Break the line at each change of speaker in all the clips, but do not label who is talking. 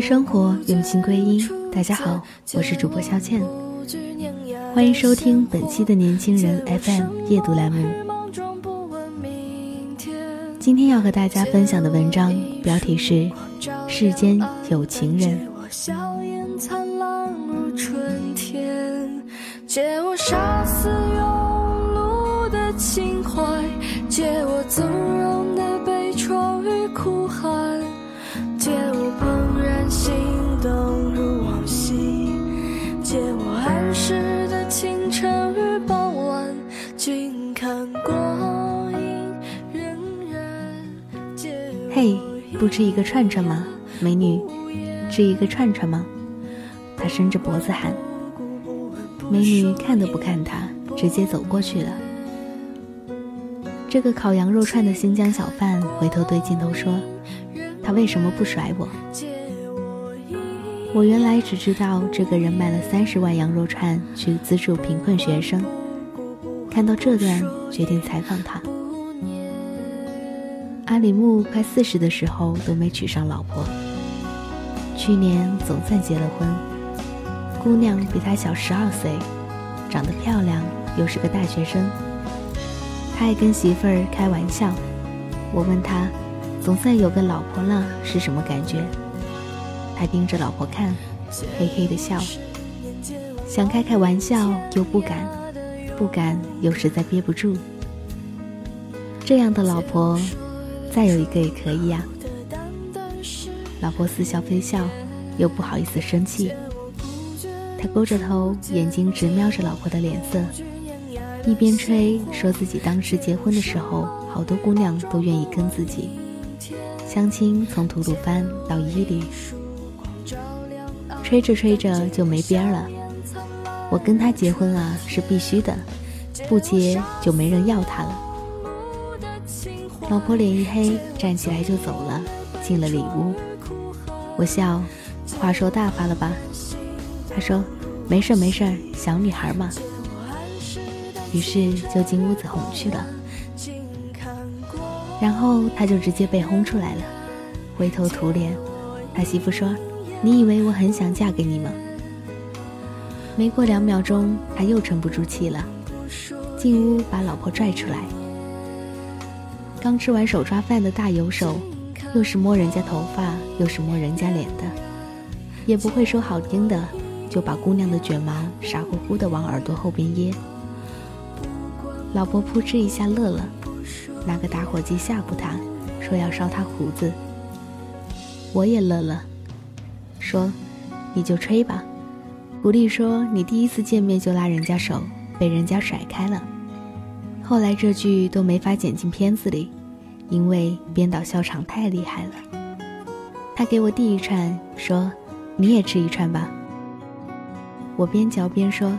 生活，用心归因。大家好，我是主播肖倩，欢迎收听本期的年轻人 FM 夜读栏目。今天要和大家分享的文章标题是《世间有情人》。借我杀死嘿，不吃一个串串吗？美女，吃一个串串吗？他伸着脖子喊。美女看都不看他，直接走过去了。这个烤羊肉串的新疆小贩回头对镜头说：“他为什么不甩我？”我原来只知道这个人卖了三十万羊肉串去资助贫困学生。看到这段，决定采访他。阿里木快四十的时候都没娶上老婆，去年总算结了婚。姑娘比他小十二岁，长得漂亮，又是个大学生。他爱跟媳妇儿开玩笑。我问他，总算有个老婆了是什么感觉？他盯着老婆看，嘿嘿的笑。想开开玩笑又不敢，不敢又实在憋不住。这样的老婆，再有一个也可以呀。老婆似笑非笑，又不好意思生气。他勾着头，眼睛直瞄着老婆的脸色，一边吹，说自己当时结婚的时候，好多姑娘都愿意跟自己相亲，从吐鲁番到伊犁。吹着吹着就没边儿了。我跟他结婚啊，是必须的，不结就没人要他了。老婆脸一黑，站起来就走了，进了里屋。我笑，话说大发了吧？他说：“没事没事，小女孩嘛。”于是就进屋子哄去了。然后他就直接被轰出来了，灰头土脸。他媳妇说：“你以为我很想嫁给你吗？”没过两秒钟，他又沉不住气了，进屋把老婆拽出来。刚吃完手抓饭的大油手，又是摸人家头发，又是摸人家脸的，也不会说好听的。就把姑娘的卷毛傻乎乎的往耳朵后边掖，老婆扑哧一下乐了，拿个打火机吓唬他，说要烧他胡子。我也乐了，说你就吹吧，鼓励说你第一次见面就拉人家手，被人家甩开了。后来这句都没法剪进片子里，因为编导笑场太厉害了。他给我递一串，说你也吃一串吧。我边嚼边说：“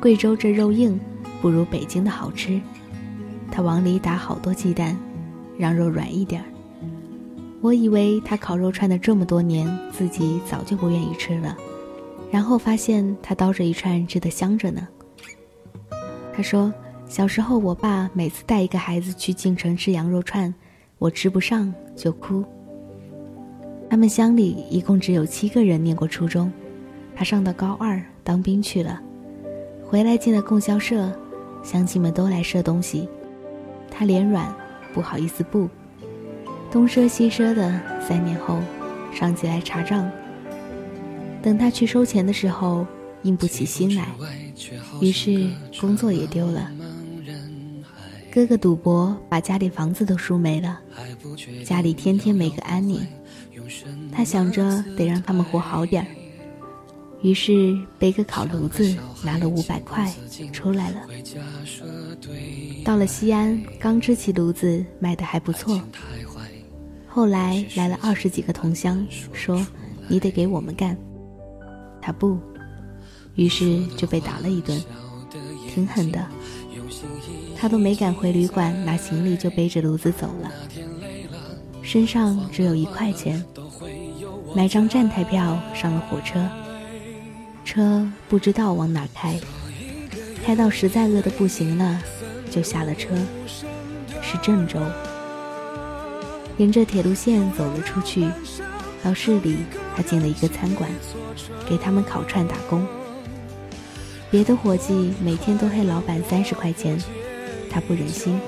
贵州这肉硬，不如北京的好吃。”他往里打好多鸡蛋，让肉软一点儿。我以为他烤肉串的这么多年，自己早就不愿意吃了，然后发现他叨着一串吃的香着呢。他说：“小时候我爸每次带一个孩子去进城吃羊肉串，我吃不上就哭。他们乡里一共只有七个人念过初中，他上到高二。”当兵去了，回来进了供销社，乡亲们都来赊东西，他脸软，不好意思不，东赊西赊的。三年后，上级来查账，等他去收钱的时候，硬不起心来，于是工作也丢了。哥哥赌博，把家里房子都输没了，家里天天没个安宁。他想着得让他们活好点儿，于是背个烤炉子，拿了五百块出来了。到了西安，刚支起炉子，卖的还不错。后来来了二十几个同乡，说你得给我们干，他不，于是就被打了一顿，挺狠的。他都没敢回旅馆拿行李，就背着炉子走了。身上只有一块钱，买张站台票上了火车。车不知道往哪开，开到实在饿得不行了，就下了车，是郑州。沿着铁路线走了出去，到市里，他进了一个餐馆，给他们烤串打工。别的伙计每天都黑老板三十块钱。他不忍心，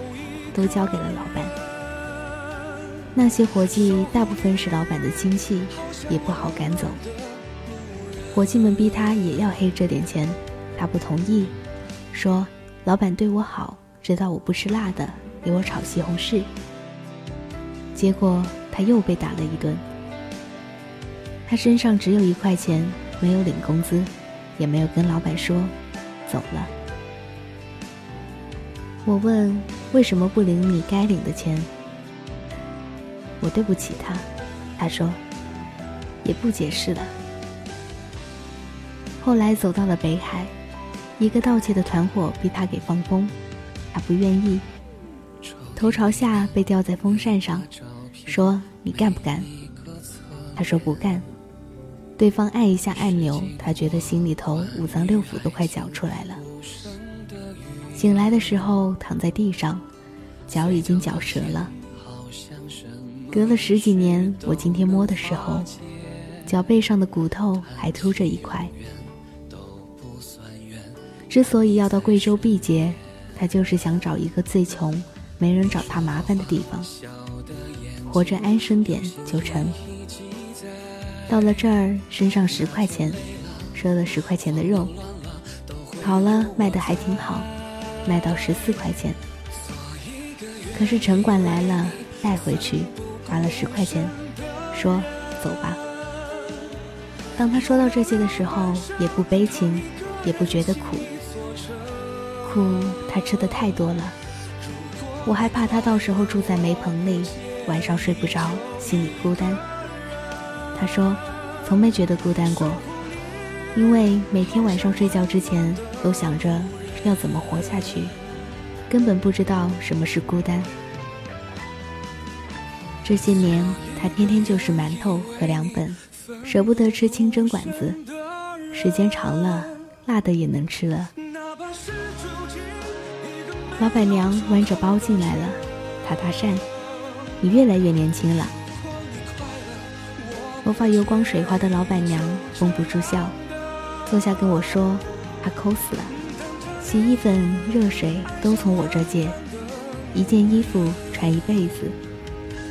都交给了老板。那些伙计大部分是老板的亲戚，也不好赶走。伙计们逼他也要黑这点钱，他不同意，说老板对我好，知道我不吃辣的，给我炒西红柿。结果他又被打了一顿。他身上只有一块钱，没有领工资，也没有跟老板说，走了。我问为什么不领你该领的钱？我对不起他，他说，也不解释了。后来走到了北海，一个盗窃的团伙逼他给放风，他不愿意，头朝下被吊在风扇上，说你干不干？他说不干。对方按一下按钮，他觉得心里头五脏六腑都快绞出来了。醒来的时候躺在地上，脚已经绞折了。隔了十几年，我今天摸的时候，脚背上的骨头还凸着一块。之所以要到贵州毕节，他就是想找一个最穷、没人找他麻烦的地方，活着安生点就成。到了这儿，身上十块钱，赊了十块钱的肉，烤了卖的还挺好。卖到十四块钱，可是城管来了，带回去，花了十块钱，说走吧。当他说到这些的时候，也不悲情，也不觉得苦，苦他吃的太多了。我害怕他到时候住在煤棚里，晚上睡不着，心里孤单。他说，从没觉得孤单过，因为每天晚上睡觉之前都想着。要怎么活下去？根本不知道什么是孤单。这些年，他天天就是馒头和凉粉，舍不得吃清真馆子。时间长了，辣的也能吃了。老板娘弯着包进来了，他搭讪：“你越来越年轻了。”头发油光水滑的老板娘绷不住笑，坐下跟我说：“他抠死了。”洗衣粉、热水都从我这借，一件衣服穿一辈子，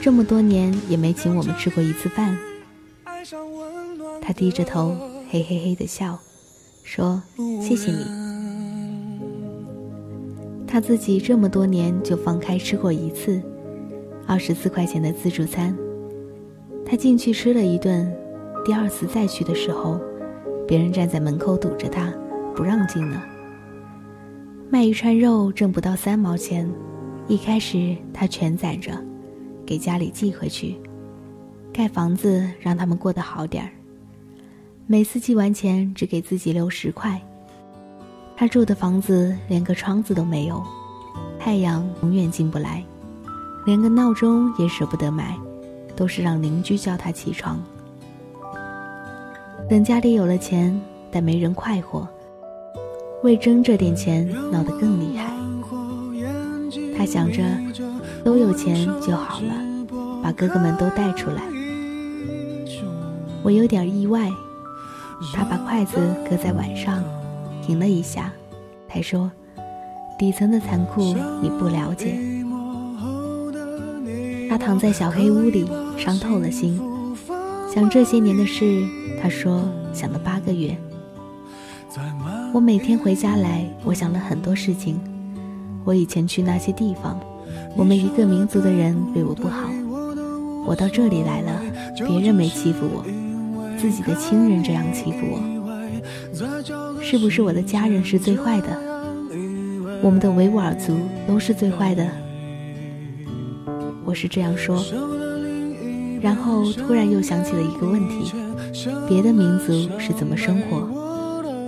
这么多年也没请我们吃过一次饭。他低着头，嘿嘿嘿的笑，说：“谢谢你。”他自己这么多年就放开吃过一次，二十四块钱的自助餐。他进去吃了一顿，第二次再去的时候，别人站在门口堵着他，不让进了。卖一串肉挣不到三毛钱，一开始他全攒着，给家里寄回去，盖房子让他们过得好点儿。每次寄完钱只给自己留十块。他住的房子连个窗子都没有，太阳永远进不来，连个闹钟也舍不得买，都是让邻居叫他起床。等家里有了钱，但没人快活。为争这点钱闹得更厉害，他想着都有钱就好了，把哥哥们都带出来。我有点意外，他把筷子搁在碗上，停了一下，才说：“底层的残酷你不了解。他躺在小黑屋里，伤透了心，想这些年的事。他说想了八个月。我每天回家来，我想了很多事情。我以前去那些地方，我们一个民族的人对我不好。我到这里来了，别人没欺负我，自己的亲人这样欺负我，是不是我的家人是最坏的？我们的维吾尔族都是最坏的？我是这样说，然后突然又想起了一个问题：别的民族是怎么生活？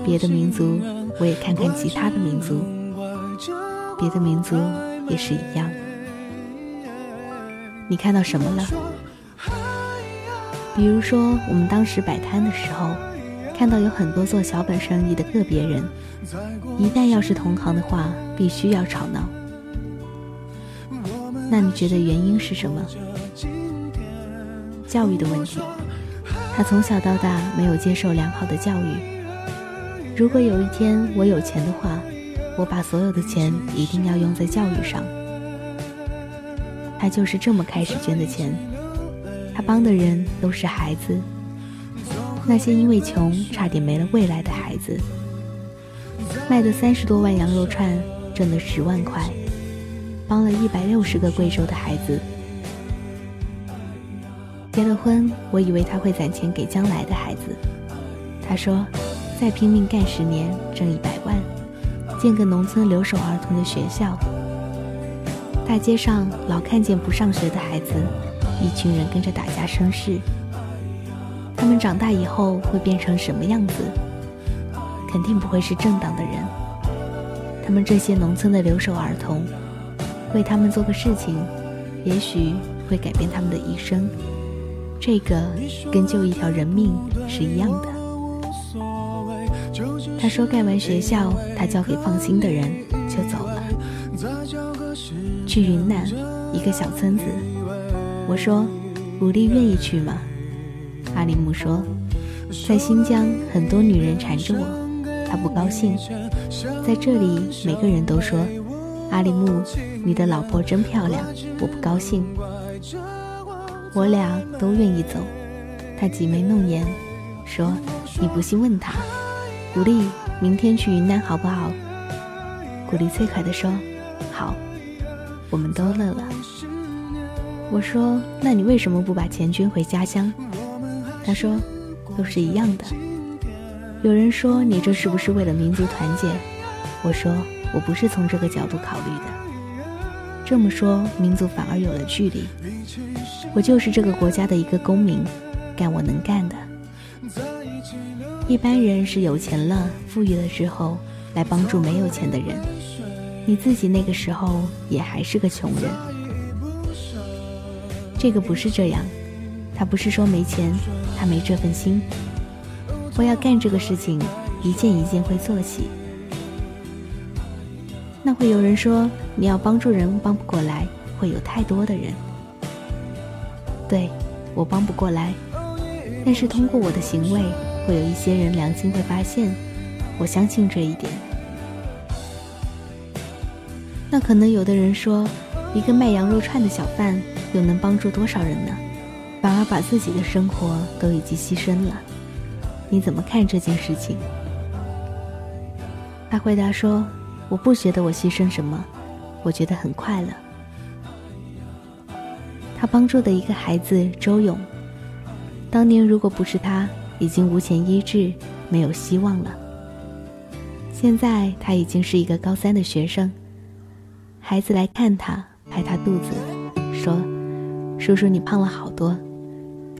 别的民族，我也看看其他的民族，别的民族也是一样。你看到什么了？比如说，我们当时摆摊的时候，看到有很多做小本生意的个别人，一旦要是同行的话，必须要吵闹。那你觉得原因是什么？教育的问题。他从小到大没有接受良好的教育。如果有一天我有钱的话，我把所有的钱一定要用在教育上。他就是这么开始捐的钱，他帮的人都是孩子，那些因为穷差点没了未来的孩子。卖的三十多万羊肉串，挣的十万块，帮了一百六十个贵州的孩子。结了婚，我以为他会攒钱给将来的孩子。他说，再拼命干十年，挣一百万，建个农村留守儿童的学校。大街上老看见不上学的孩子，一群人跟着打架生事。他们长大以后会变成什么样子？肯定不会是正当的人。他们这些农村的留守儿童，为他们做个事情，也许会改变他们的一生。这个跟救一条人命是一样的。他说盖完学校，他交给放心的人就走了。去云南一个小村子，我说：“武力愿意去吗？”阿里木说：“在新疆很多女人缠着我，他不高兴。在这里每个人都说，阿里木，你的老婆真漂亮，我不高兴。我俩都愿意走。”他挤眉弄眼说：“你不信问他。”古丽，明天去云南好不好？古丽最快地说：“好。”我们都乐了。我说：“那你为什么不把钱捐回家乡？”他说：“都是一样的。”有人说：“你这是不是为了民族团结？”我说：“我不是从这个角度考虑的。这么说，民族反而有了距离。我就是这个国家的一个公民，干我能干的。一般人是有钱了、富裕了之后，来帮助没有钱的人。”你自己那个时候也还是个穷人，这个不是这样，他不是说没钱，他没这份心。我要干这个事情，一件一件会做起。会有人说，你要帮助人帮不过来，会有太多的人。对，我帮不过来，但是通过我的行为，会有一些人良心会发现，我相信这一点。那可能有的人说，一个卖羊肉串的小贩又能帮助多少人呢？反而把自己的生活都已经牺牲了。你怎么看这件事情？他回答说：“我不觉得我牺牲什么，我觉得很快乐。”他帮助的一个孩子周勇，当年如果不是他，已经无钱医治，没有希望了。现在他已经是一个高三的学生。孩子来看他，拍他肚子，说：“叔叔，你胖了好多，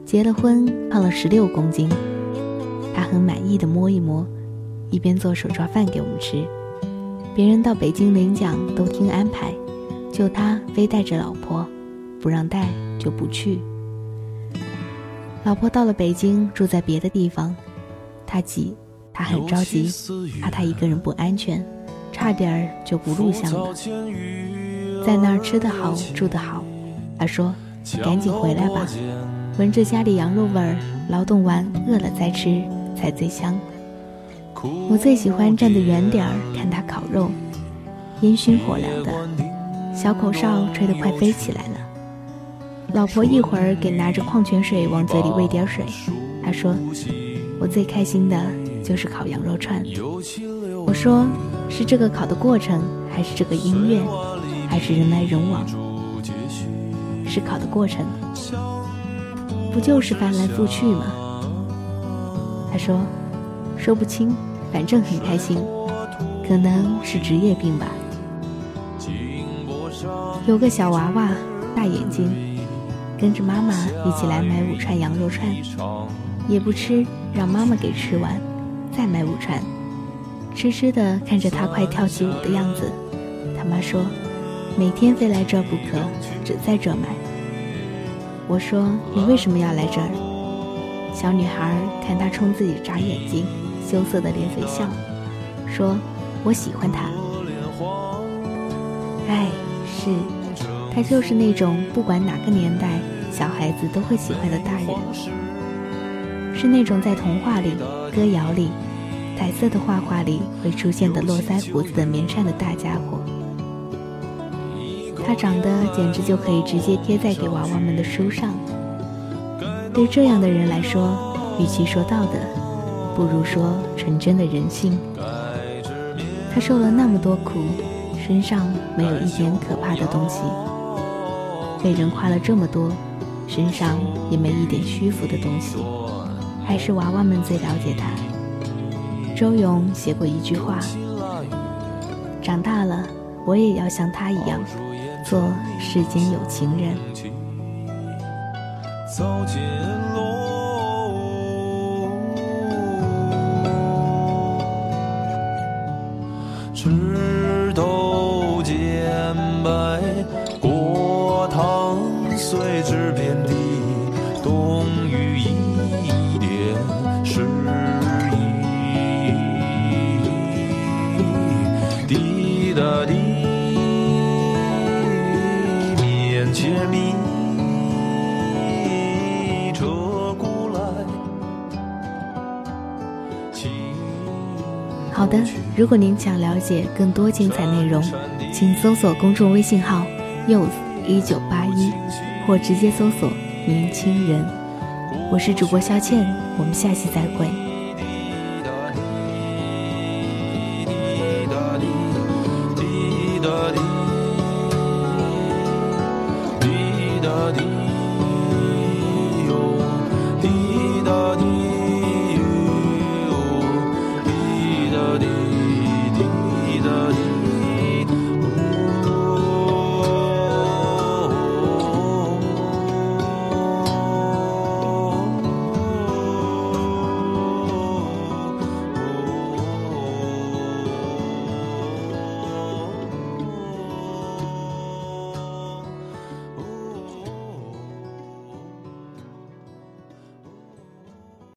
结了婚胖了十六公斤。”他很满意的摸一摸，一边做手抓饭给我们吃。别人到北京领奖都听安排，就他非带着老婆，不让带就不去。老婆到了北京，住在别的地方，他急，他很着急，怕他一个人不安全。差点就不录像了，在那儿吃得好，住得好。他说：“你赶紧回来吧，闻着家里羊肉味儿，劳动完饿了再吃才最香。”我最喜欢站得远点儿肉，烟熏火燎的，小口哨吹得快飞起来了。老婆一会儿给拿着矿泉水往嘴里喂点水，她说：“我最开心的就是烤羊肉串。”我说：“是这个烤的过程，还是这个音乐，还是人来人往？”是烤的过程，不就是翻来覆去吗？他说：“说不清，反正很开心，可能是职业病吧。”有个小娃娃，大眼睛，跟着妈妈一起来买五串羊肉串，也不吃，让妈妈给吃完，再买五串。痴痴的看着他快跳起舞的样子，他妈说：“每天非来这不可，只在这买。”我说：“你为什么要来这儿？”小女孩看他冲自己眨眼睛，羞涩的咧嘴笑，说：“我喜欢他。”哎，是，他就是那种不管哪个年代小孩子都会喜欢的大人，是那种在童话里、歌谣里、彩色的画画里会出现的络腮胡子的绵扇的大家伙。他长得简直就可以直接贴在给娃娃们的书上。对这样的人来说，与其说道德，不如说纯真的人性。他受了那么多苦。身上没有一点可怕的东西，被人夸了这么多，身上也没一点虚浮的东西，还是娃娃们最了解他。周勇写过一句话：“长大了，我也要像他一样，做世间有情人。”好的，如果您想了解更多精彩内容，请搜索公众微信号 “youth 一九八一”，或直接搜索“年轻人”。我是主播肖倩，我们下期再会。